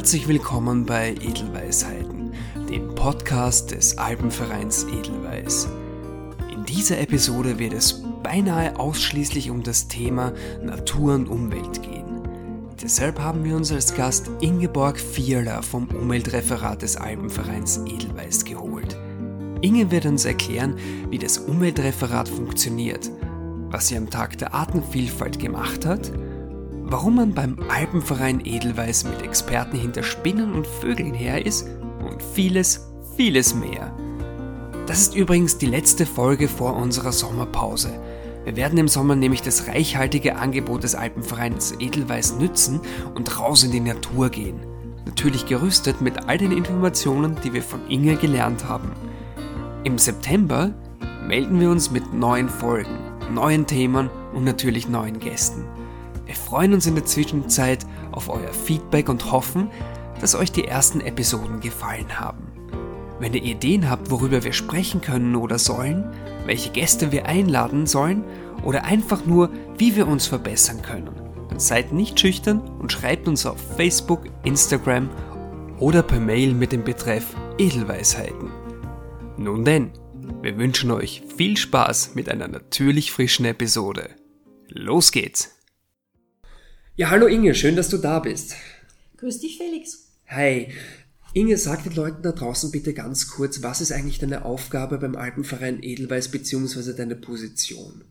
Herzlich willkommen bei Edelweisheiten, dem Podcast des Alpenvereins Edelweiß. In dieser Episode wird es beinahe ausschließlich um das Thema Natur und Umwelt gehen. Deshalb haben wir uns als Gast Ingeborg Vierler vom Umweltreferat des Alpenvereins Edelweiß geholt. Inge wird uns erklären, wie das Umweltreferat funktioniert, was sie am Tag der Artenvielfalt gemacht hat warum man beim Alpenverein Edelweiß mit Experten hinter Spinnen und Vögeln her ist und vieles, vieles mehr. Das ist übrigens die letzte Folge vor unserer Sommerpause. Wir werden im Sommer nämlich das reichhaltige Angebot des Alpenvereins Edelweiß nützen und raus in die Natur gehen. Natürlich gerüstet mit all den Informationen, die wir von Inge gelernt haben. Im September melden wir uns mit neuen Folgen, neuen Themen und natürlich neuen Gästen. Freuen uns in der Zwischenzeit auf euer Feedback und hoffen, dass euch die ersten Episoden gefallen haben. Wenn ihr Ideen habt, worüber wir sprechen können oder sollen, welche Gäste wir einladen sollen oder einfach nur, wie wir uns verbessern können, dann seid nicht schüchtern und schreibt uns auf Facebook, Instagram oder per Mail mit dem Betreff Edelweisheiten. Nun denn, wir wünschen euch viel Spaß mit einer natürlich frischen Episode. Los geht's! Ja, hallo Inge, schön, dass du da bist. Grüß dich, Felix. Hi. Inge, sag den Leuten da draußen bitte ganz kurz, was ist eigentlich deine Aufgabe beim Alpenverein Edelweiß bzw. deine Position?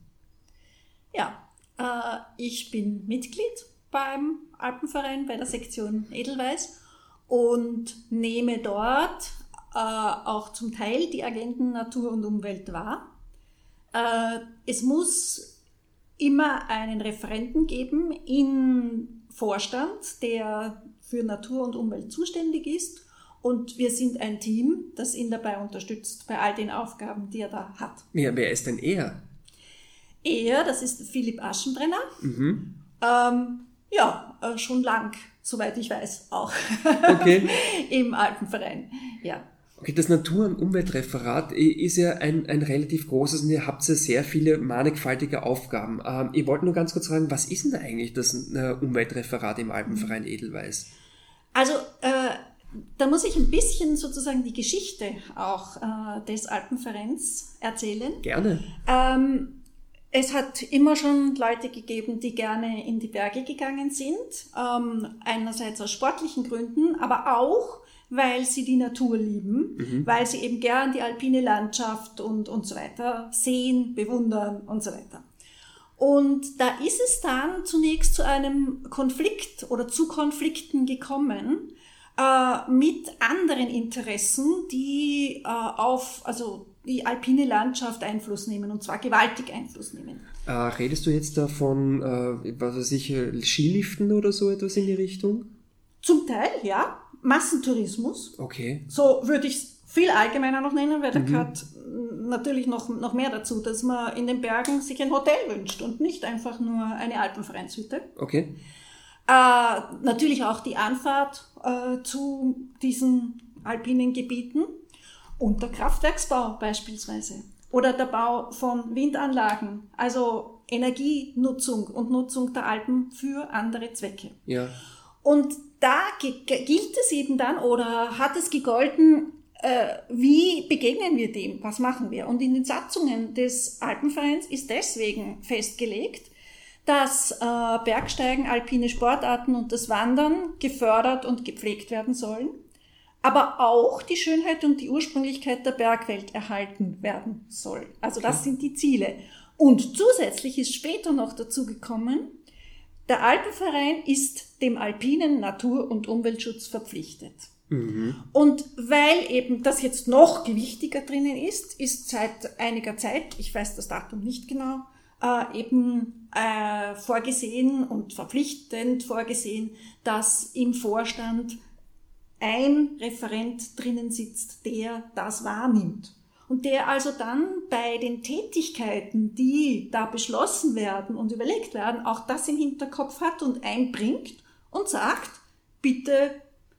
Ja, äh, ich bin Mitglied beim Alpenverein bei der Sektion Edelweiß und nehme dort äh, auch zum Teil die Agenten Natur und Umwelt wahr. Äh, es muss immer einen Referenten geben im Vorstand, der für Natur und Umwelt zuständig ist. Und wir sind ein Team, das ihn dabei unterstützt bei all den Aufgaben, die er da hat. Ja, wer ist denn er? Er, das ist Philipp Aschenbrenner. Mhm. Ähm, ja, äh, schon lang, soweit ich weiß, auch. Okay. Im Alpenverein. Ja. Okay, das Natur- und Umweltreferat ist ja ein, ein relativ großes und ihr habt ja sehr viele mannigfaltige Aufgaben. Ähm, ich wollte nur ganz kurz fragen, was ist denn eigentlich das äh, Umweltreferat im Alpenverein Edelweiß? Also, äh, da muss ich ein bisschen sozusagen die Geschichte auch äh, des Alpenvereins erzählen. Gerne. Ähm, es hat immer schon Leute gegeben, die gerne in die Berge gegangen sind. Ähm, einerseits aus sportlichen Gründen, aber auch weil sie die Natur lieben, mhm. weil sie eben gern die alpine Landschaft und, und so weiter sehen, bewundern und so weiter. Und da ist es dann zunächst zu einem Konflikt oder zu Konflikten gekommen äh, mit anderen Interessen, die äh, auf also die alpine Landschaft Einfluss nehmen und zwar gewaltig Einfluss nehmen. Äh, redest du jetzt davon, äh, was weiß ich, Skiliften oder so etwas in die Richtung? Zum Teil, ja. Massentourismus. Okay. So würde ich es viel allgemeiner noch nennen, weil da mhm. gehört natürlich noch, noch mehr dazu, dass man in den Bergen sich ein Hotel wünscht und nicht einfach nur eine Alpenvereinshütte. Okay. Äh, natürlich auch die Anfahrt äh, zu diesen alpinen Gebieten und der Kraftwerksbau beispielsweise. Oder der Bau von Windanlagen, also Energienutzung und Nutzung der Alpen für andere Zwecke. Ja. Und da gilt es eben dann oder hat es gegolten, äh, wie begegnen wir dem? Was machen wir? Und in den Satzungen des Alpenvereins ist deswegen festgelegt, dass äh, Bergsteigen, alpine Sportarten und das Wandern gefördert und gepflegt werden sollen, aber auch die Schönheit und die Ursprünglichkeit der Bergwelt erhalten werden soll. Also das sind die Ziele. Und zusätzlich ist später noch dazu gekommen, der Alpenverein ist dem alpinen Natur- und Umweltschutz verpflichtet. Mhm. Und weil eben das jetzt noch gewichtiger drinnen ist, ist seit einiger Zeit, ich weiß das Datum nicht genau, äh, eben äh, vorgesehen und verpflichtend vorgesehen, dass im Vorstand ein Referent drinnen sitzt, der das wahrnimmt und der also dann bei den Tätigkeiten, die da beschlossen werden und überlegt werden, auch das im Hinterkopf hat und einbringt und sagt, bitte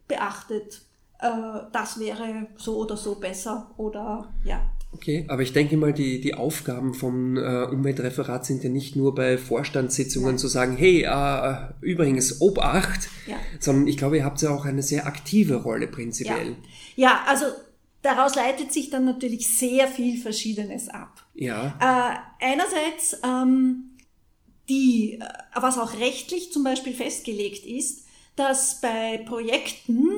beachtet, äh, das wäre so oder so besser oder ja. Okay, aber ich denke mal, die, die Aufgaben vom äh, Umweltreferat sind ja nicht nur bei Vorstandssitzungen ja. zu sagen, hey, äh, übrigens, Obacht, ja. sondern ich glaube, ihr habt ja auch eine sehr aktive Rolle prinzipiell. Ja, ja also daraus leitet sich dann natürlich sehr viel Verschiedenes ab. Ja. Äh, einerseits, ähm, die, äh, was auch rechtlich zum Beispiel festgelegt ist, dass bei Projekten,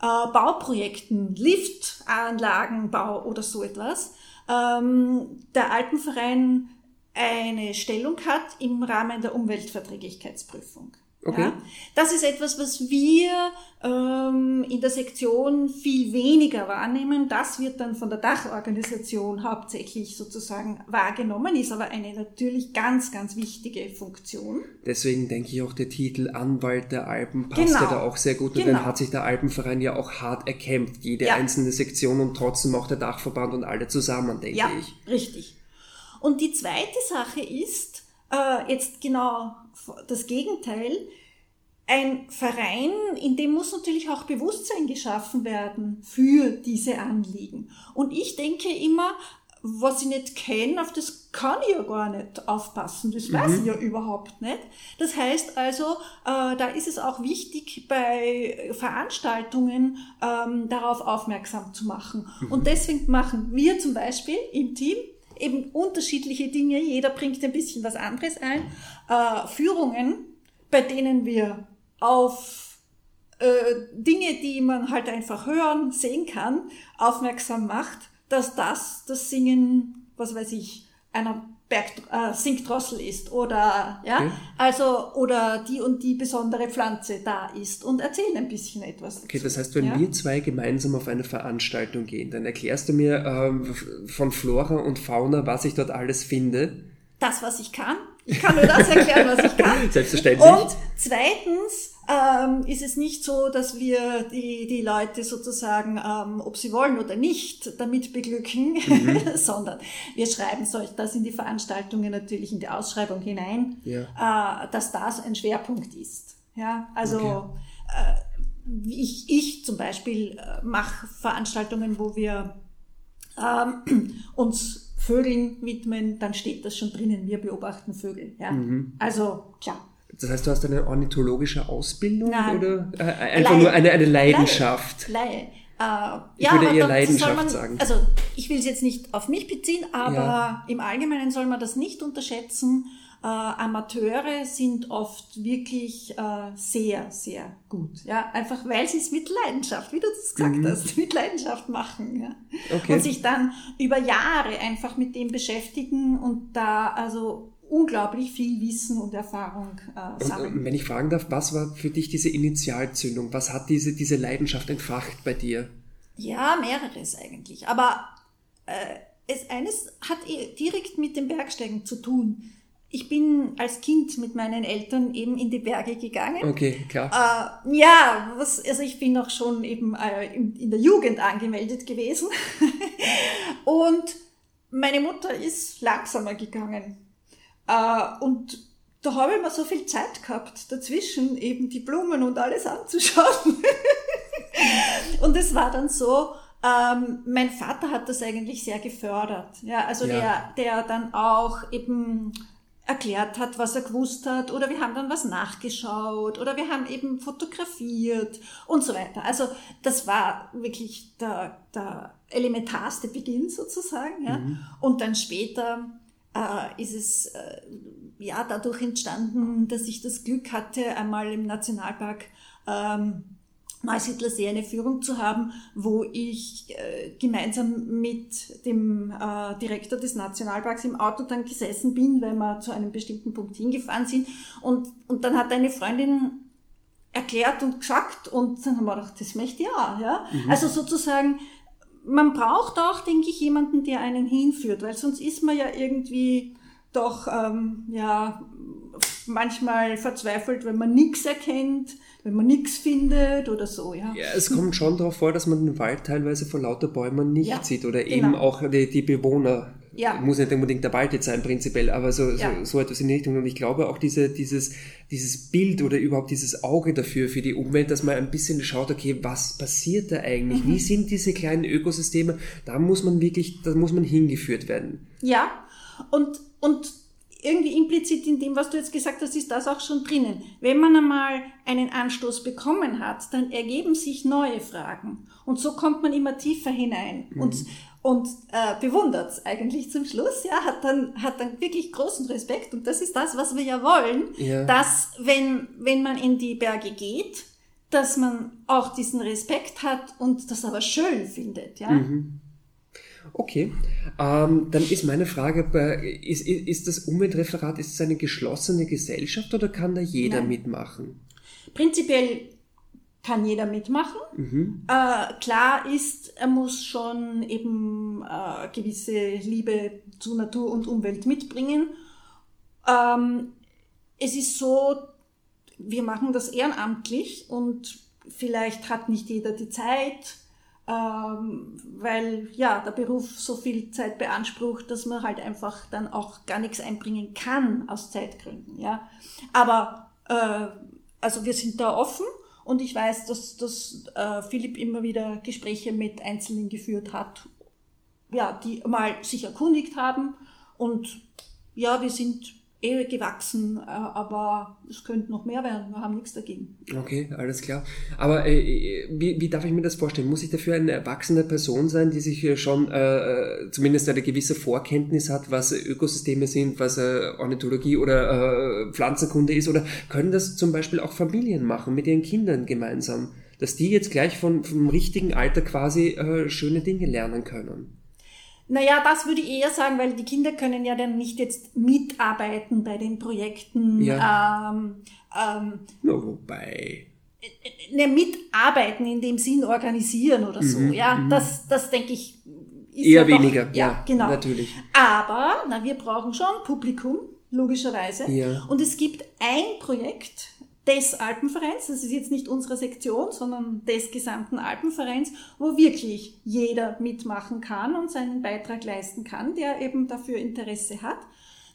äh, Bauprojekten, Liftanlagenbau oder so etwas, ähm, der Alpenverein eine Stellung hat im Rahmen der Umweltverträglichkeitsprüfung. Okay. Ja, das ist etwas, was wir ähm, in der Sektion viel weniger wahrnehmen. Das wird dann von der Dachorganisation hauptsächlich sozusagen wahrgenommen, ist aber eine natürlich ganz, ganz wichtige Funktion. Deswegen denke ich auch der Titel Anwalt der Alpen passt genau. ja da auch sehr gut. Und genau. dann hat sich der Alpenverein ja auch hart erkämpft, jede ja. einzelne Sektion und trotzdem auch der Dachverband und alle zusammen, denke ja, ich. Richtig. Und die zweite Sache ist, äh, jetzt genau das Gegenteil. Ein Verein, in dem muss natürlich auch Bewusstsein geschaffen werden für diese Anliegen. Und ich denke immer, was ich nicht kenne, auf das kann ich ja gar nicht aufpassen. Das mhm. weiß ich ja überhaupt nicht. Das heißt also, äh, da ist es auch wichtig, bei Veranstaltungen ähm, darauf aufmerksam zu machen. Mhm. Und deswegen machen wir zum Beispiel im Team eben unterschiedliche Dinge, jeder bringt ein bisschen was anderes ein, äh, Führungen, bei denen wir auf äh, Dinge, die man halt einfach hören, sehen kann, aufmerksam macht, dass das das Singen, was weiß ich, einer Berg, äh, Sinkdrossel ist oder ja, okay. also oder die und die besondere Pflanze da ist und erzählen ein bisschen etwas. Dazu. Okay, das heißt, wenn ja? wir zwei gemeinsam auf eine Veranstaltung gehen, dann erklärst du mir ähm, von Flora und Fauna, was ich dort alles finde. Das, was ich kann. Ich kann nur das erklären, was ich kann. Selbstverständlich. Und zweitens ähm, ist es nicht so, dass wir die, die Leute sozusagen, ähm, ob sie wollen oder nicht, damit beglücken, mhm. sondern wir schreiben solch, das in die Veranstaltungen natürlich in die Ausschreibung hinein, ja. äh, dass das ein Schwerpunkt ist. Ja, also okay. äh, ich, ich zum Beispiel äh, mache Veranstaltungen, wo wir ähm, uns Vögeln widmen, dann steht das schon drinnen, wir beobachten Vögel. Ja? Mhm. Also klar. Das heißt, du hast eine ornithologische Ausbildung Nein. oder äh, einfach Laie. nur eine, eine Leidenschaft? Laie. Laie. Äh, ich ja, würde eher Leidenschaft man, sagen. Also ich will es jetzt nicht auf mich beziehen, aber ja. im Allgemeinen soll man das nicht unterschätzen. Äh, Amateure sind oft wirklich äh, sehr, sehr gut. Ja, einfach weil sie es mit Leidenschaft, wie du das gesagt mhm. hast, mit Leidenschaft machen. Ja. Okay. Und sich dann über Jahre einfach mit dem beschäftigen und da also unglaublich viel Wissen und Erfahrung äh, sammeln. Und, wenn ich fragen darf, was war für dich diese Initialzündung? Was hat diese, diese Leidenschaft entfacht bei dir? Ja, mehreres eigentlich. Aber äh, es, eines hat eh direkt mit dem Bergsteigen zu tun. Ich bin als Kind mit meinen Eltern eben in die Berge gegangen. Okay, klar. Äh, ja, was, also ich bin auch schon eben äh, in, in der Jugend angemeldet gewesen. und meine Mutter ist langsamer gegangen äh, und da habe ich mir so viel Zeit gehabt, dazwischen eben die Blumen und alles anzuschauen. und es war dann so, ähm, mein Vater hat das eigentlich sehr gefördert. Ja, also ja. der, der dann auch eben erklärt hat, was er gewusst hat, oder wir haben dann was nachgeschaut, oder wir haben eben fotografiert und so weiter. Also das war wirklich der, der elementarste Beginn sozusagen. Ja. Mhm. Und dann später äh, ist es äh, ja dadurch entstanden, dass ich das Glück hatte, einmal im Nationalpark ähm, Neusiedlersee eine Führung zu haben, wo ich äh, gemeinsam mit dem äh, Direktor des Nationalparks im Auto dann gesessen bin, weil wir zu einem bestimmten Punkt hingefahren sind. Und, und dann hat eine Freundin erklärt und gesagt und dann haben wir gedacht, das möchte ich auch. Ja? Mhm. Also sozusagen man braucht auch, denke ich, jemanden, der einen hinführt, weil sonst ist man ja irgendwie doch ähm, ja manchmal verzweifelt, wenn man nichts erkennt, wenn man nichts findet oder so, ja. Ja, es kommt schon darauf vor, dass man den Wald teilweise vor lauter Bäumen nicht ja, sieht oder genau. eben auch die, die Bewohner ja. muss nicht unbedingt der jetzt sein, prinzipiell, aber so, ja. so, so etwas in die Richtung. Und ich glaube auch diese, dieses, dieses Bild oder überhaupt dieses Auge dafür, für die Umwelt, dass man ein bisschen schaut, okay, was passiert da eigentlich? Mhm. Wie sind diese kleinen Ökosysteme? Da muss man wirklich, da muss man hingeführt werden. Ja, und, und irgendwie implizit in dem, was du jetzt gesagt hast, ist das auch schon drinnen. Wenn man einmal einen Anstoß bekommen hat, dann ergeben sich neue Fragen. Und so kommt man immer tiefer hinein mhm. und, und äh, bewundert es eigentlich zum Schluss, ja, hat dann, hat dann wirklich großen Respekt. Und das ist das, was wir ja wollen, ja. dass wenn, wenn man in die Berge geht, dass man auch diesen Respekt hat und das aber schön findet, ja. Mhm. Okay, ähm, dann ist meine Frage, ist, ist das Umweltreferat, ist es eine geschlossene Gesellschaft oder kann da jeder Nein. mitmachen? Prinzipiell kann jeder mitmachen. Mhm. Äh, klar ist, er muss schon eben äh, gewisse Liebe zu Natur und Umwelt mitbringen. Ähm, es ist so, wir machen das ehrenamtlich und vielleicht hat nicht jeder die Zeit ähm, weil ja der Beruf so viel Zeit beansprucht, dass man halt einfach dann auch gar nichts einbringen kann aus Zeitgründen. Ja, aber äh, also wir sind da offen und ich weiß, dass, dass äh, Philipp immer wieder Gespräche mit Einzelnen geführt hat, ja, die mal sich erkundigt haben. Und ja, wir sind eh gewachsen, äh, aber es könnte noch mehr werden. Wir haben nichts dagegen. Okay, alles klar. Aber äh, wie, wie darf ich mir das vorstellen? Muss ich dafür eine erwachsene Person sein, die sich schon äh, zumindest eine gewisse Vorkenntnis hat, was Ökosysteme sind, was äh, Ornithologie oder äh, Pflanzenkunde ist? Oder können das zum Beispiel auch Familien machen mit ihren Kindern gemeinsam? Dass die jetzt gleich von, vom richtigen Alter quasi äh, schöne Dinge lernen können? Naja, das würde ich eher sagen, weil die Kinder können ja dann nicht jetzt mitarbeiten bei den Projekten. Ja. Ähm, ähm, Nur wobei. Ne, mitarbeiten in dem Sinn organisieren oder so. Mhm, ja, mhm. das, das denke ich. Ist eher ja weniger, doch, ja, ja, genau. Natürlich. Aber, na, wir brauchen schon Publikum, logischerweise. Ja. Und es gibt ein Projekt, des Alpenvereins, das ist jetzt nicht unsere Sektion, sondern des gesamten Alpenvereins, wo wirklich jeder mitmachen kann und seinen Beitrag leisten kann, der eben dafür Interesse hat.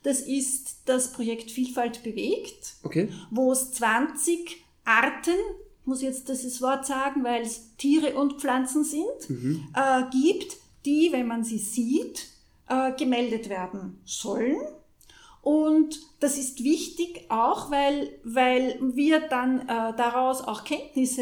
Das ist das Projekt Vielfalt bewegt, okay. wo es 20 Arten, muss jetzt dieses Wort sagen, weil es Tiere und Pflanzen sind, mhm. äh, gibt, die, wenn man sie sieht, äh, gemeldet werden sollen und das ist wichtig auch, weil, weil wir dann äh, daraus auch Kenntnisse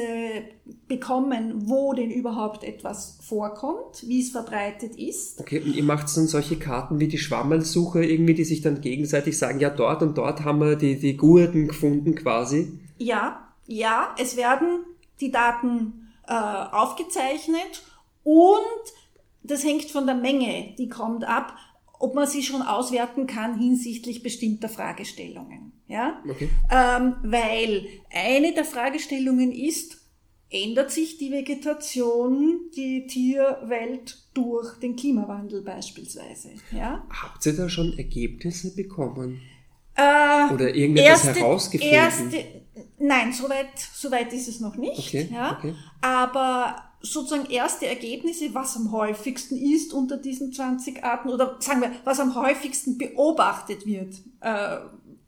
bekommen, wo denn überhaupt etwas vorkommt, wie es verbreitet ist. Okay, und ihr macht dann solche Karten wie die Schwammelsuche irgendwie, die sich dann gegenseitig sagen, ja, dort und dort haben wir die, die Gurten gefunden quasi. Ja, ja, es werden die Daten äh, aufgezeichnet und das hängt von der Menge, die kommt ab ob man sie schon auswerten kann hinsichtlich bestimmter Fragestellungen. Ja? Okay. Ähm, weil eine der Fragestellungen ist, ändert sich die Vegetation, die Tierwelt durch den Klimawandel beispielsweise. Ja? Habt ihr da schon Ergebnisse bekommen? Äh, Oder irgendetwas erste, herausgefunden? Erste, nein, soweit, soweit ist es noch nicht. Okay, ja? Okay. Aber sozusagen erste Ergebnisse, was am häufigsten ist unter diesen 20 Arten oder sagen wir, was am häufigsten beobachtet wird. Äh,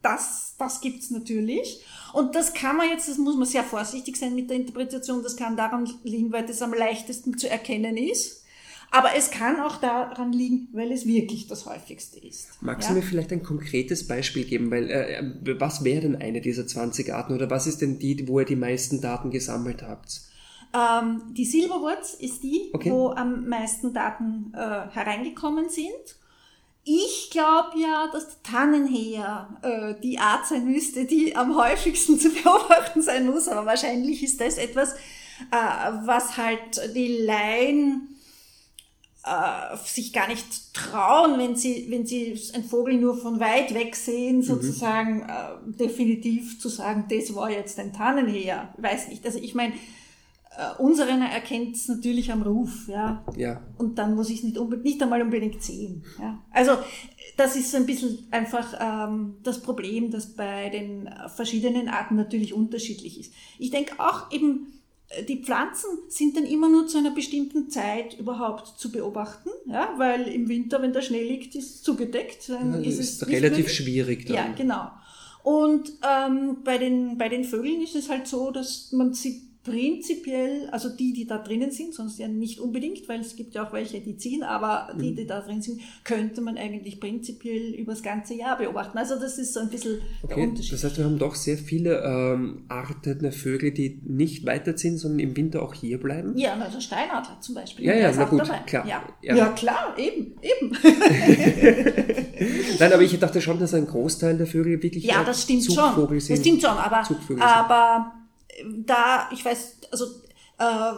das, das gibt's natürlich. Und das kann man jetzt, das muss man sehr vorsichtig sein mit der Interpretation, das kann daran liegen, weil das am leichtesten zu erkennen ist. Aber es kann auch daran liegen, weil es wirklich das häufigste ist. Magst ja? du mir vielleicht ein konkretes Beispiel geben? Weil äh, was wäre denn eine dieser 20 Arten oder was ist denn die, wo ihr die meisten Daten gesammelt habt? Ähm, die Silberwurz ist die, okay. wo am meisten Daten äh, hereingekommen sind. Ich glaube ja, dass der Tannenheer äh, die Art sein müsste, die am häufigsten zu beobachten sein muss, aber wahrscheinlich ist das etwas, äh, was halt die Laien äh, sich gar nicht trauen, wenn sie, wenn sie einen Vogel nur von weit weg sehen, mhm. sozusagen mhm. definitiv zu sagen, das war jetzt ein Tannenheer. Weiß nicht. Also ich meine, äh, unseren erkennt es natürlich am Ruf, ja. ja. Und dann muss ich es nicht, nicht einmal unbedingt sehen. Ja. Also das ist ein bisschen einfach ähm, das Problem, das bei den verschiedenen Arten natürlich unterschiedlich ist. Ich denke auch eben, die Pflanzen sind dann immer nur zu einer bestimmten Zeit überhaupt zu beobachten, ja, weil im Winter, wenn der Schnee liegt, ist es zugedeckt. Dann Ja, ist das es ist nicht relativ schwierig dann. Ja, genau. Und ähm, bei, den, bei den Vögeln ist es halt so, dass man sie prinzipiell, also die, die da drinnen sind, sonst ja nicht unbedingt, weil es gibt ja auch welche, die ziehen, aber Mhm. die, die da drin sind, könnte man eigentlich prinzipiell über das ganze Jahr beobachten. Also das ist so ein bisschen der Okay, Unterschied. das heißt, wir haben doch sehr viele ähm, Arten der Vögel, die nicht weiterziehen, sondern im Winter auch hier bleiben. Ja, also Steinadler zum Beispiel. Ja, der ja, na gut, dabei. klar. Ja. Ja. Ja. klar, eben, eben. Nein, aber ich dachte schon, dass ein Großteil der Vögel wirklich Ja, das stimmt Zugvogel schon. sind. Das stimmt schon, aber, aber da, ich weiß, also äh,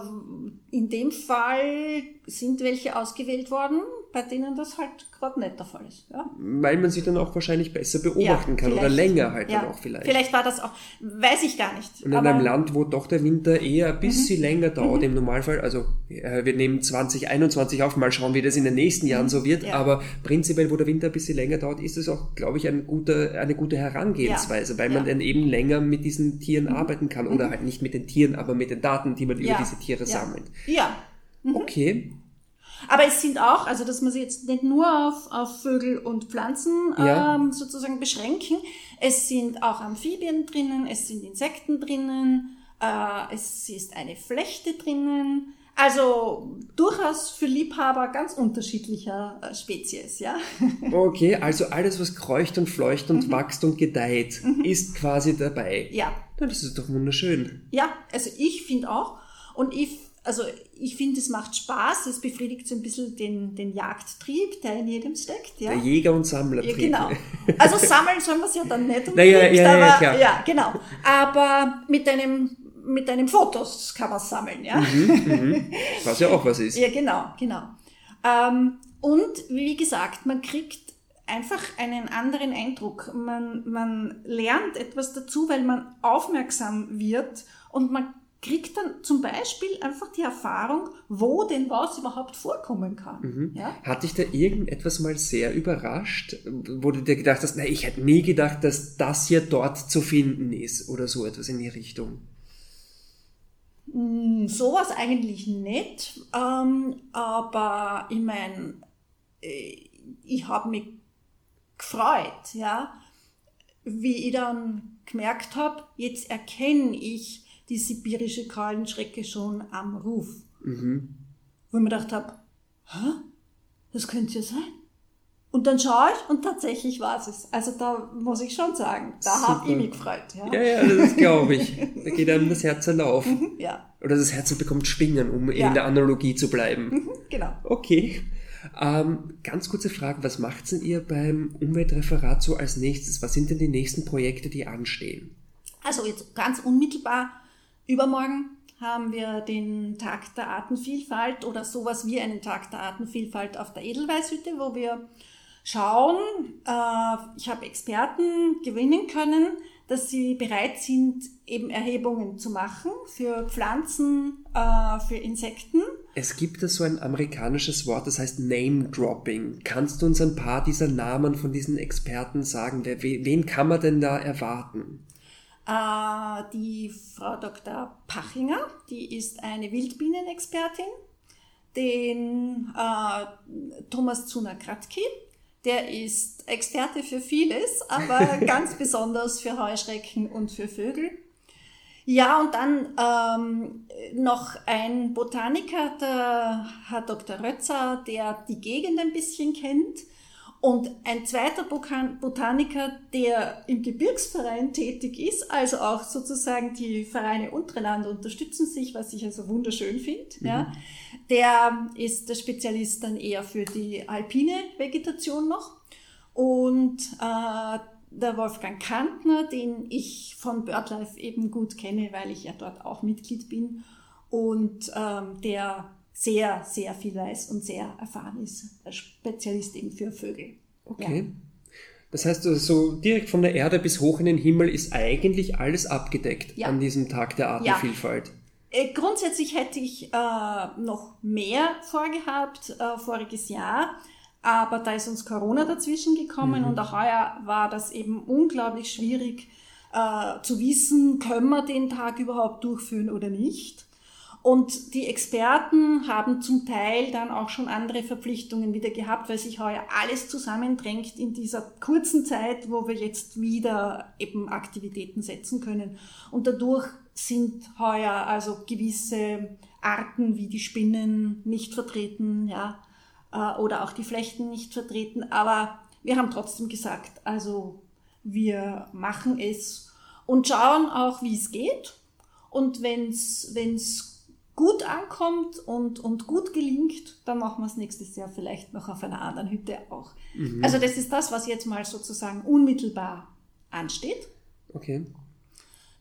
in dem Fall sind welche ausgewählt worden, bei denen das halt gerade nicht der Fall ist. Ja? Weil man sie dann auch wahrscheinlich besser beobachten Ja, kann oder länger halt ja, dann auch vielleicht. Vielleicht war das auch, weiß ich gar nicht. Und in Mhm. einem Land, wo doch der Winter eher ein bisschen länger dauert im Normalfall, also äh, wir nehmen 2021 auf, mal schauen, wie das in den nächsten Jahren so wird, Mhm. Aber prinzipiell, wo der Winter ein bisschen länger dauert, ist es auch, glaube ich, ein guter, eine gute Herangehensweise, weil man dann eben länger mit diesen Tieren arbeiten kann oder halt nicht mit den Tieren, aber mit den Daten, die man über diese Tiere sammelt. Ja, Okay, Aber es sind auch, also dass man sie jetzt nicht nur auf, auf Vögel und Pflanzen Ja. ähm, sozusagen beschränken. Es sind auch Amphibien drinnen, es sind Insekten drinnen, äh, es ist eine Flechte drinnen. Also durchaus für Liebhaber ganz unterschiedlicher äh, Spezies, ja. okay, also alles, was kreucht und fleucht und Mhm. wächst und gedeiht, ist quasi dabei. Ja, Na, das ist doch wunderschön. ja, also ich finde auch. Und ich, also ich finde, es macht Spaß, es befriedigt so ein bisschen den, den Jagdtrieb, der in jedem steckt. Ja? Der Jäger- und Ja, Sammlertrieb. genau. Also sammeln soll man es ja dann nicht unbedingt, Naja, ja, ja, aber klar. ja, genau. Aber mit einem mit einem Fotos kann man sammeln, ja. Was ja auch was ist. Ja, genau, genau. Ähm, und wie gesagt, man kriegt einfach einen anderen Eindruck. Man, man lernt etwas dazu, weil man aufmerksam wird und man kriegt dann zum Beispiel einfach die Erfahrung, wo denn was überhaupt vorkommen kann. Ja? Hat dich da irgendetwas mal sehr überrascht, wo du dir gedacht hast, na, ich hätte nie gedacht, dass das hier dort zu finden ist oder so etwas in die Richtung? Mm, Sowas eigentlich nicht, ähm, aber ich meine, ich habe mich gefreut, ja, wie ich dann gemerkt habe, jetzt erkenne ich die sibirische Keulenschrecke schon am Ruf. Mhm. Wo ich mir gedacht habe, hä, das könnte ja sein. Und dann schaue ich und tatsächlich war es. Also da muss ich schon sagen, da habe ich mich gefreut. Ja. Ja, ja, das glaube ich. Da geht einem das Herz auf. ja, Oder das Herz bekommt Schwingen, um Ja. in der Analogie zu bleiben. genau. Okay. Ähm, ganz kurze Frage, was macht denn ihr beim Umweltreferat so als nächstes? Was sind denn die nächsten Projekte, die anstehen? Also jetzt ganz unmittelbar übermorgen haben wir den Tag der Artenvielfalt oder sowas wie einen Tag der Artenvielfalt auf der Edelweißhütte, wo wir schauen, äh, ich habe Experten gewinnen können, dass sie bereit sind, eben Erhebungen zu machen für Pflanzen, äh, für Insekten. Es gibt da so ein amerikanisches Wort, das heißt Name Dropping. Kannst du uns ein paar dieser Namen von diesen Experten sagen? Wen kann man denn da erwarten? Äh, die Frau Dr. Pachinger, die ist eine Wildbienenexpertin. Den äh, Thomas Zuner-Kratky, der ist Experte für vieles, aber ganz besonders für Heuschrecken und für Vögel. Ja, und dann ähm, noch ein Botaniker, der Herr Dr. Rötzer, der die Gegend ein bisschen kennt. Und ein zweiter Botaniker, der im Gebirgsverein tätig ist, also auch sozusagen die Vereine untereinander unterstützen sich, was ich also wunderschön finde. Ja. Der ist der Spezialist dann eher für die alpine Vegetation noch. Und äh, der Wolfgang Kantner, den ich von BirdLife eben gut kenne, weil ich ja dort auch Mitglied bin und ähm, der sehr, sehr viel weiß und sehr erfahren ist, ein Spezialist eben für Vögel. Okay. Das heißt, also so direkt von der Erde bis hoch in den Himmel ist eigentlich alles abgedeckt Ja. an diesem Tag der Artenvielfalt. Äh, Grundsätzlich hätte ich äh, noch mehr vorgehabt, äh, voriges Jahr, aber da ist uns Corona dazwischen gekommen und auch heuer war das eben unglaublich schwierig äh, zu wissen, können wir den Tag überhaupt durchführen oder nicht. Und die Experten haben zum Teil dann auch schon andere Verpflichtungen wieder gehabt, weil sich heuer alles zusammendrängt in dieser kurzen Zeit, wo wir jetzt wieder eben Aktivitäten setzen können. Und dadurch sind heuer also gewisse Arten wie die Spinnen nicht vertreten, ja, äh, oder auch die Flechten nicht vertreten. Aber wir haben trotzdem gesagt, also wir machen es und schauen auch, wie es geht. Und wenn es gut ankommt und, und gut gelingt, dann machen wir es nächstes Jahr vielleicht noch auf einer anderen Hütte auch. Mhm. Also das ist das, was jetzt mal sozusagen unmittelbar ansteht. Okay.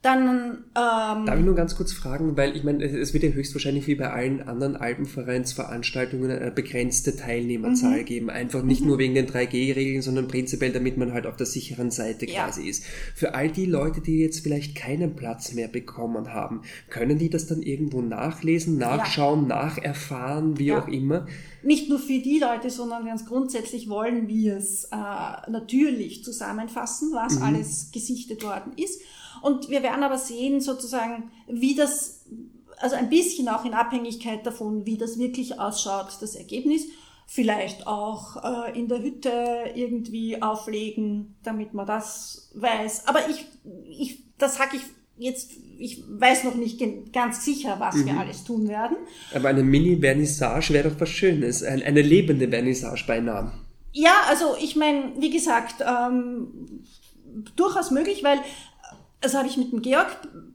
Dann ähm, darf ich nur ganz kurz fragen, weil ich meine, es wird ja höchstwahrscheinlich wie bei allen anderen Alpenvereinsveranstaltungen eine begrenzte Teilnehmerzahl mhm. geben. Einfach nicht mhm. nur wegen den 3G-Regeln, sondern prinzipiell, damit man halt auf der sicheren Seite ja. quasi ist. Für all die Leute, die jetzt vielleicht keinen Platz mehr bekommen haben, können die das dann irgendwo nachlesen, nachschauen, ja. nacherfahren, wie ja. auch immer? Nicht nur für die Leute, sondern ganz grundsätzlich wollen wir es äh, natürlich zusammenfassen, was mhm. alles gesichtet worden ist. Und wir werden aber sehen, sozusagen, wie das, also ein bisschen auch in Abhängigkeit davon, wie das wirklich ausschaut, das Ergebnis. Vielleicht auch äh, in der Hütte irgendwie auflegen, damit man das weiß. Aber ich, ich das sage ich jetzt, ich weiß noch nicht ganz sicher, was mhm. wir alles tun werden. Aber eine Mini-Vernissage wäre doch was Schönes. Eine lebende Vernissage beinahe. Ja, also ich meine, wie gesagt, ähm, durchaus möglich, weil das habe ich mit dem Georg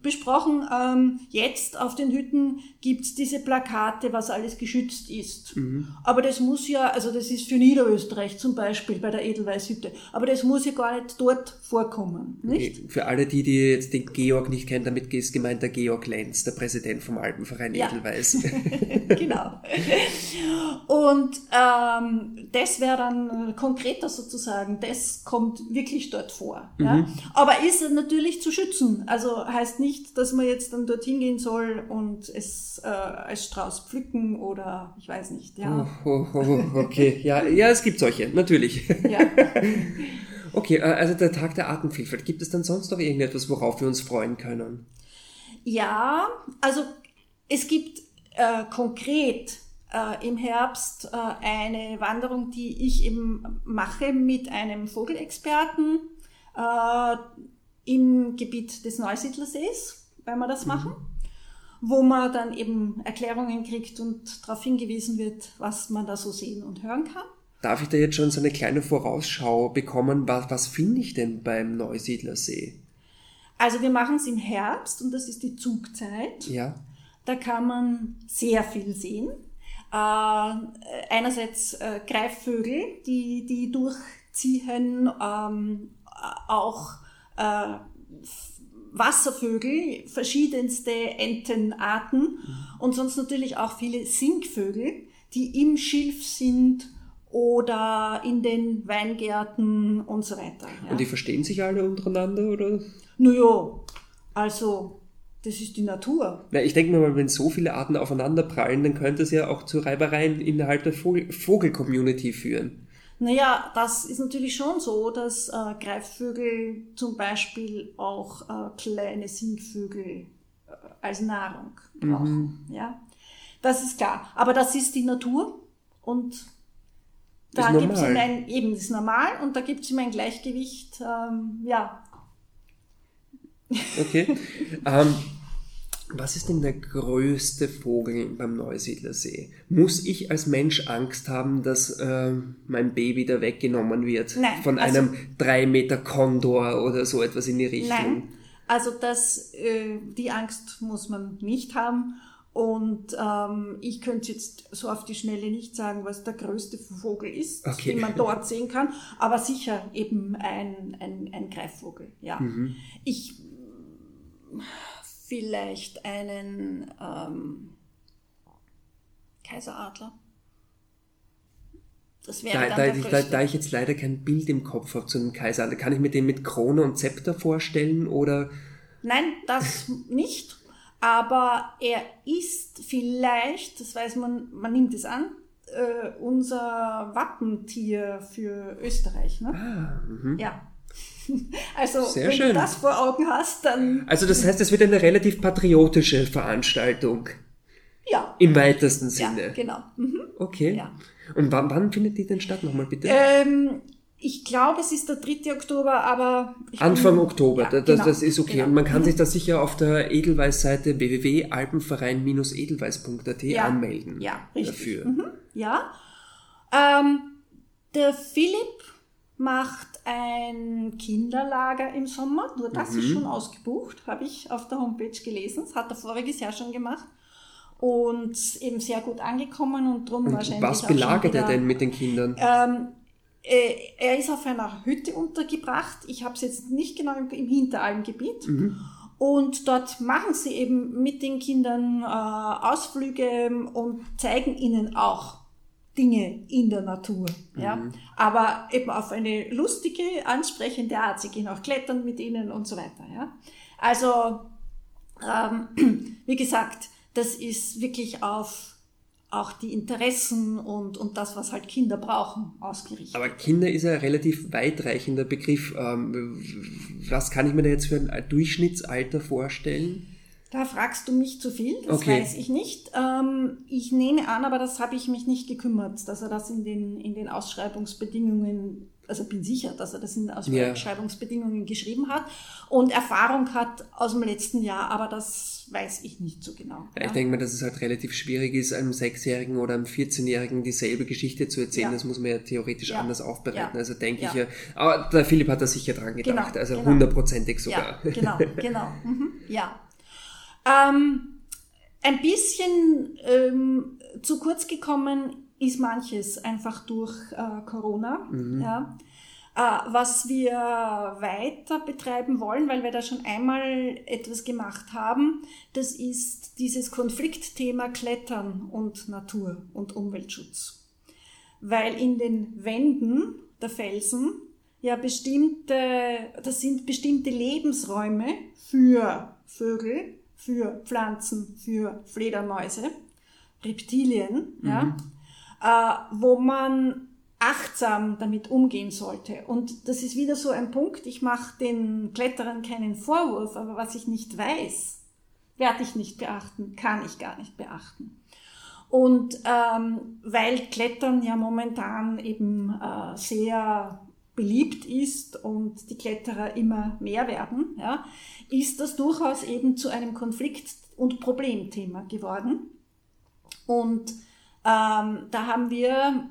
besprochen. Ähm, jetzt auf den Hütten gibt's diese Plakate, was alles geschützt ist. Mhm. Aber das muss ja, also das ist für Niederösterreich zum Beispiel bei der Edelweißhütte, aber das muss ja gar nicht dort vorkommen. Nicht? Für alle die, die jetzt den Georg nicht kennen, damit ist gemeint der Georg Lenz, der Präsident vom Alpenverein ja. Edelweiß. genau. Und ähm, das wäre dann konkreter sozusagen, das kommt wirklich dort vor. Mhm. Ja? Aber ist natürlich zu schützen. Also heißt nicht, dass man jetzt dann dorthin gehen soll und es äh, als Strauß pflücken oder ich weiß nicht. Ja. Oh, oh, oh, okay, ja, ja, es gibt solche, natürlich. Ja. okay, äh, also der Tag der Artenvielfalt. Gibt es dann sonst noch irgendetwas, worauf wir uns freuen können? Ja, also es gibt äh, konkret äh, im Herbst äh, eine Wanderung, die ich eben mache mit einem Vogelexperten. Im Gebiet des Neusiedlersees, wenn wir das mhm. machen, wo man dann eben Erklärungen kriegt und darauf hingewiesen wird, was man da so sehen und hören kann. Darf ich da jetzt schon so eine kleine Vorausschau bekommen? Was, was finde ich denn beim Neusiedlersee? Also wir machen es im Herbst und das ist die Zugzeit. Ja. Da kann man sehr viel sehen. Äh, einerseits äh, Greifvögel, die, die durchziehen, ähm, auch äh, Wasservögel, verschiedenste Entenarten und sonst natürlich auch viele Singvögel, die im Schilf sind oder in den Weingärten und so weiter. Ja. Und die verstehen sich alle untereinander, oder? Naja, also das ist die Natur. Na, ich denke mir mal, wenn so viele Arten aufeinander prallen, dann könnte es ja auch zu Reibereien innerhalb der Vogel-Community führen. Naja, das ist natürlich schon so, dass äh, Greifvögel zum Beispiel auch äh, kleine Singvögel äh, als Nahrung brauchen. Mhm. Ja, das ist klar. Aber das ist die Natur und da gibt es ein, eben das ist normal und da gibt es immer ein Gleichgewicht. Ähm, ja. Okay. ähm, was ist denn der größte Vogel beim Neusiedlersee? Muss ich als Mensch Angst haben, dass äh, mein Baby da weggenommen wird Nein, von also, einem drei Meter Kondor oder so etwas in die Richtung? Nein, also das, äh, die Angst muss man nicht haben. Und ähm, ich könnte jetzt so auf die Schnelle nicht sagen, was der größte Vogel ist, okay. den man dort sehen kann, aber sicher eben ein, ein, ein Greifvogel. Ja. Mhm. Ich vielleicht einen ähm, Kaiseradler. Das wäre da, dann da, da, da, ich jetzt leider kein Bild im Kopf habe zu einem Kaiseradler, kann ich mir den mit Krone und Zepter vorstellen oder? Nein, das nicht. Aber er ist vielleicht, das weiß man, man nimmt es an, äh, unser Wappentier für Österreich. Ne? Ah, mhm. Ja. Also, Sehr wenn schön. du das vor Augen hast, dann. Also, das heißt, es wird eine relativ patriotische Veranstaltung. Ja. Im weitesten Sinne. Ja, genau. Mhm. Okay. Ja. Und wann, wann findet die denn statt? Nochmal bitte. Ähm, ich glaube, es ist der 3. Oktober, aber... Anfang bin, Oktober, Ja, das, genau, das ist okay. genau. Und man kann sich da sicher auf der Edelweiß-Seite www.alpenverein-edelweiß.at ja, anmelden. Ja, richtig. Dafür. Mhm, ja. Ähm, der Philipp macht ein Kinderlager im Sommer. Nur das Mhm. ist schon ausgebucht, habe ich auf der Homepage gelesen. Das hat er voriges Jahr schon gemacht. Und eben sehr gut angekommen und drum Und wahrscheinlich was belagert er denn mit den Kindern? Ähm, äh, er ist auf einer Hütte untergebracht. Ich habe es jetzt nicht genau im, im Hinteralmgebiet. Mhm. Und dort machen sie eben mit den Kindern äh, Ausflüge und zeigen ihnen auch Dinge in der Natur. Ja? Mhm. Aber eben auf eine lustige, ansprechende Art. Sie gehen auch klettern mit ihnen und so weiter. Ja? Also, ähm, wie gesagt, das ist wirklich auf auch die Interessen und, und das, was halt Kinder brauchen, ausgerichtet. Aber Kinder ist ein relativ weitreichender Begriff. Ähm, was kann ich mir da jetzt für ein Durchschnittsalter vorstellen? Da fragst du mich zu viel, das Okay. weiß ich nicht. Ähm, ich nehme an, aber das habe ich mich nicht gekümmert, dass er das in den, in den Ausschreibungsbedingungen, also bin sicher, dass er das in den Ja. Ausschreibungsbedingungen geschrieben hat und Erfahrung hat aus dem letzten Jahr, aber das weiß ich nicht so genau. Ich denke mal, dass es halt relativ schwierig ist, einem Sechsjährigen oder einem 14-Jährigen dieselbe Geschichte zu erzählen. Ja. Das muss man ja theoretisch Ja. anders aufbereiten. Ja. Also denke Ja. ich ja. Aber der Philipp hat da sicher dran gedacht. Genau, also genau. hundertprozentig sogar. Ja, genau, genau. Mhm, ja. Ähm, ein bisschen ähm, zu kurz gekommen ist manches einfach durch äh, Corona. Ja. Äh, was wir weiter betreiben wollen, weil wir da schon einmal etwas gemacht haben, das ist dieses Konfliktthema Klettern und Natur und Umweltschutz. Weil in den Wänden der Felsen ja bestimmte, das sind bestimmte Lebensräume für Vögel, für Pflanzen, für Fledermäuse, Reptilien, ja, äh, wo man achtsam damit umgehen sollte. Und das ist wieder so ein Punkt, ich mache den Kletterern keinen Vorwurf, aber was ich nicht weiß, werde ich nicht beachten, kann ich gar nicht beachten. Und ähm, weil Klettern ja momentan eben äh, sehr beliebt ist und die Kletterer immer mehr werden, ja, ist das durchaus eben zu einem Konflikt- und Problemthema geworden. Und ähm, da haben wir,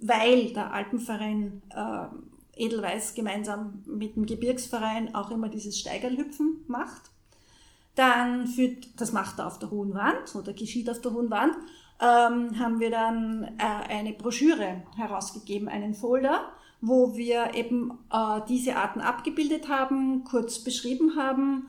weil der Alpenverein äh, Edelweiß gemeinsam mit dem Gebirgsverein auch immer dieses Steigerlhüpfen macht, dann führt, das macht er auf der Hohen Wand oder geschieht auf der Hohen Wand, ähm, haben wir dann äh, eine Broschüre herausgegeben, einen Folder, wo wir eben äh, diese Arten abgebildet haben, kurz beschrieben haben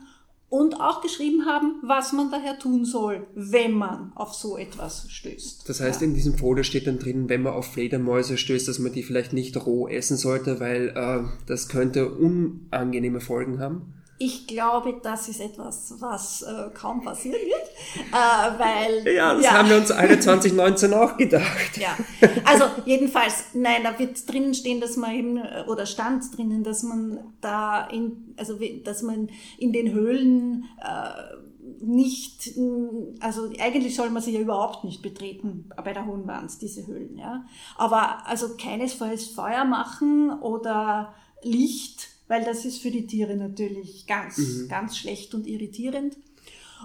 und auch geschrieben haben, was man daher tun soll, wenn man auf so etwas stößt. Das heißt, ja. in diesem Folder steht dann drin, wenn man auf Fledermäuse stößt, dass man die vielleicht nicht roh essen sollte, weil äh, das könnte unangenehme Folgen haben. Ich glaube, das ist etwas, was äh, kaum passieren wird, äh, weil Ja, das haben wir uns alle 2019 auch gedacht. Ja, also jedenfalls, nein, da wird drinnen stehen, dass man eben, äh, oder stand drinnen, dass man da in, also dass man in den Höhlen äh, nicht, mh, also eigentlich soll man sie ja überhaupt nicht betreten bei der Hohen Wand, diese Höhlen, ja. Aber also keinesfalls Feuer machen oder Licht, weil das ist für die Tiere natürlich ganz, ganz schlecht und irritierend.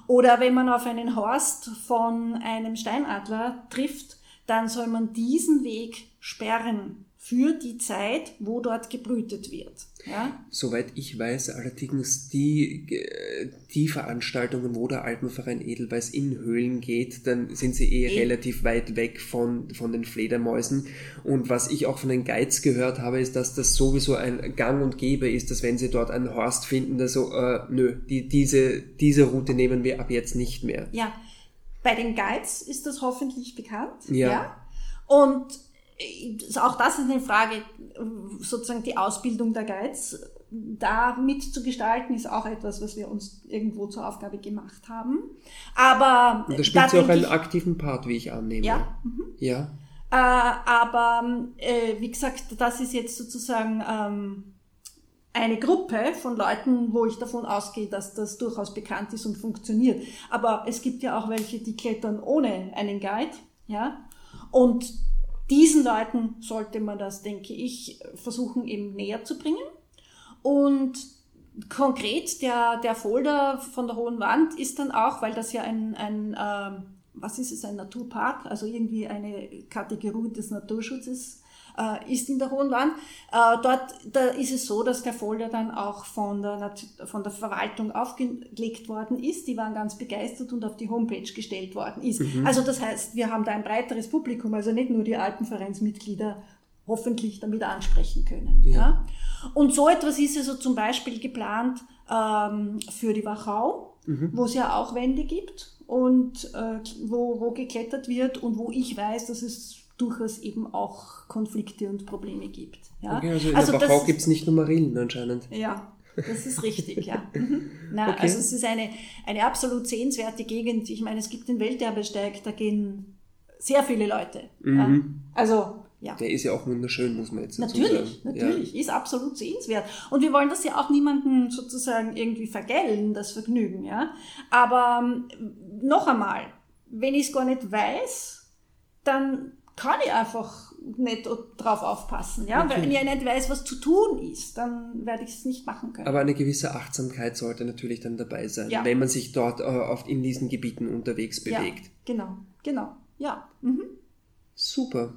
Oder wenn man auf einen Horst von einem Steinadler trifft, dann soll man diesen Weg sperren für die Zeit, wo dort gebrütet wird. Ja? Soweit ich weiß, allerdings die, äh, die Veranstaltungen, wo der Alpenverein Edelweiß in Höhlen geht, dann sind sie eh Eh. relativ weit weg von, von den Fledermäusen. Und was ich auch von den Guides gehört habe, ist, dass das sowieso ein Gang und Gäbe ist, dass wenn sie dort einen Horst finden, dass so, äh, nö, die, diese, diese Route nehmen wir ab jetzt nicht mehr. ja, bei den Guides ist das hoffentlich bekannt. Ja. Und äh, auch das ist eine Frage, äh, sozusagen die Ausbildung der Guides da mitzugestalten, ist auch etwas, was wir uns irgendwo zur Aufgabe gemacht haben. Aber Und da spielt sie auch einen ich- aktiven Part, wie ich annehme. Ja. Ja. Äh, aber äh, wie gesagt, das ist jetzt sozusagen ähm, eine Gruppe von Leuten, wo ich davon ausgehe, dass das durchaus bekannt ist und funktioniert. Aber es gibt ja auch welche, die klettern ohne einen Guide, ja. Und diesen Leuten sollte man das, denke ich, versuchen eben näher zu bringen. Und konkret der, der Folder von der Hohen Wand ist dann auch, weil das ja ein, ein äh, was ist es, ein Naturpark, also irgendwie eine Kategorie des Naturschutzes äh, ist in der Hohen Wand. Äh, dort da ist es so, dass der Folder dann auch von der, von der Verwaltung aufgelegt worden ist. Die waren ganz begeistert und auf die Homepage gestellt worden ist. Mhm. Also das heißt, wir haben da ein breiteres Publikum, also nicht nur die Alpenvereinsmitglieder hoffentlich damit ansprechen können. Ja. ja. Und so etwas ist also zum Beispiel geplant ähm, für die Wachau, mhm. wo es ja auch Wände gibt und äh, wo, wo geklettert wird und wo ich weiß, dass es durchaus eben auch Konflikte und Probleme gibt. Ja? Okay, also in also der Wachau gibt es nicht nur Marillen anscheinend. Ja, das ist richtig, ja. Mhm. Na, okay. Also es ist eine, eine absolut sehenswerte Gegend. Ich meine, es gibt den Welterbesteig, da gehen sehr viele Leute. Mhm. Ja? Also ja. Der ist ja auch wunderschön, muss man jetzt dazu natürlich, sagen. Natürlich, ja. ist absolut sehenswert. Und wir wollen das ja auch niemandem sozusagen irgendwie vergällen, das Vergnügen, ja. Aber ähm, noch einmal, wenn ich es gar nicht weiß, dann kann ich einfach nicht drauf aufpassen. Ja? Okay. Wenn ich nicht weiß, was zu tun ist, dann werde ich es nicht machen können. Aber eine gewisse Achtsamkeit sollte natürlich dann dabei sein, ja. wenn man sich dort äh, oft in diesen Gebieten unterwegs bewegt. Ja, genau, genau. Ja. Mhm. Super.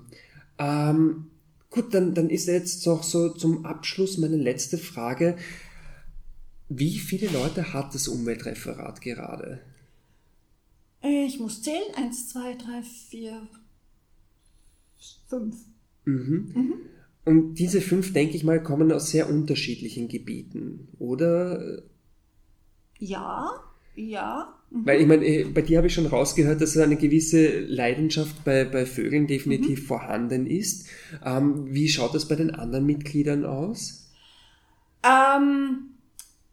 Ähm, gut, dann, dann ist jetzt noch so zum Abschluss meine letzte Frage. Wie viele Leute hat das Umweltreferat gerade? Ich muss zählen. Eins, zwei, drei, vier, fünf. Mhm. Mhm. Und diese fünf, denke ich mal, kommen aus sehr unterschiedlichen Gebieten, oder? Ja, ja. Mhm. Weil ich meine, äh, bei dir habe ich schon rausgehört, dass eine gewisse Leidenschaft bei, bei Vögeln definitiv mhm. vorhanden ist. Ähm, wie schaut das bei den anderen Mitgliedern aus? Ähm,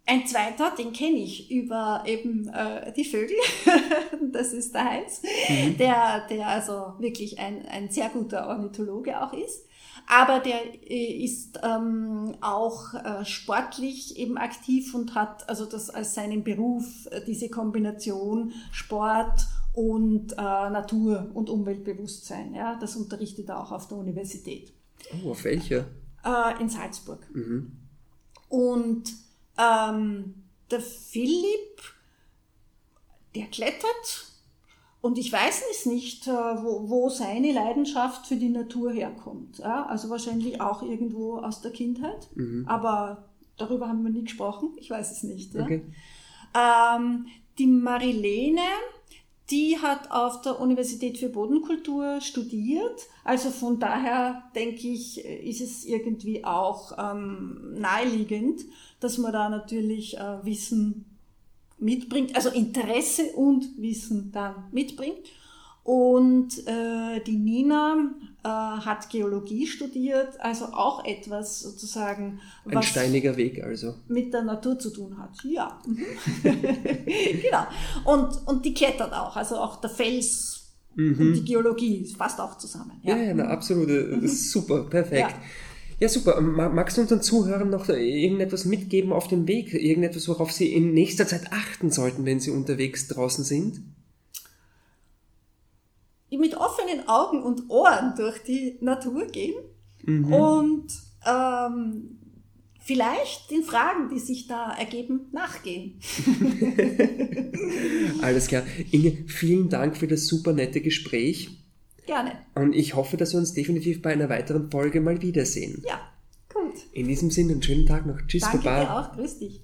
ein zweiter, den kenne ich über eben äh, die Vögel. das ist der Heinz, mhm. der, der also wirklich ein, ein sehr guter Ornithologe auch ist. Aber der äh, ist ähm, auch äh, sportlich eben aktiv und hat also das als seinen Beruf, äh, diese Kombination Sport und äh, Natur- und Umweltbewusstsein. Ja, das unterrichtet er auch auf der Universität. Oh, auf welcher? Äh, in Salzburg. Mhm. Und ähm, der Philipp, der klettert und ich weiß es nicht, äh, wo, wo seine Leidenschaft für die Natur herkommt. Ja, also wahrscheinlich auch irgendwo aus der Kindheit, mhm. aber darüber haben wir nie gesprochen. Ich weiß es nicht. Ja. Okay. Ähm, die Marilene, die hat auf der Universität für Bodenkultur studiert. Also von daher denke ich, ist es irgendwie auch ähm, naheliegend, dass man da natürlich äh, Wissen mitbringt, also Interesse und Wissen dann mitbringt. Und äh, die Nina äh, hat Geologie studiert, also auch etwas sozusagen. Ein steiniger Weg also. Mit der Natur zu tun hat. Ja. Mhm. genau. Und, und die klettert auch, also auch der Fels mhm. und die Geologie passt auch zusammen. Ja, ja, na, absolut. Das ist super, perfekt. Ja. Ja, super. Magst du unseren Zuhörern noch irgendetwas mitgeben auf dem Weg? Irgendetwas, worauf sie in nächster Zeit achten sollten, wenn sie unterwegs draußen sind? Mit offenen Augen und Ohren durch die Natur gehen mhm. und ähm, vielleicht den Fragen, die sich da ergeben, nachgehen. Alles klar. Inge, vielen Dank für das super nette Gespräch. Gerne. Und ich hoffe, dass wir uns definitiv bei einer weiteren Folge mal wiedersehen. Ja, gut. In diesem Sinne, einen schönen Tag noch. Tschüss, Danke Baba. Dir auch. Grüß dich.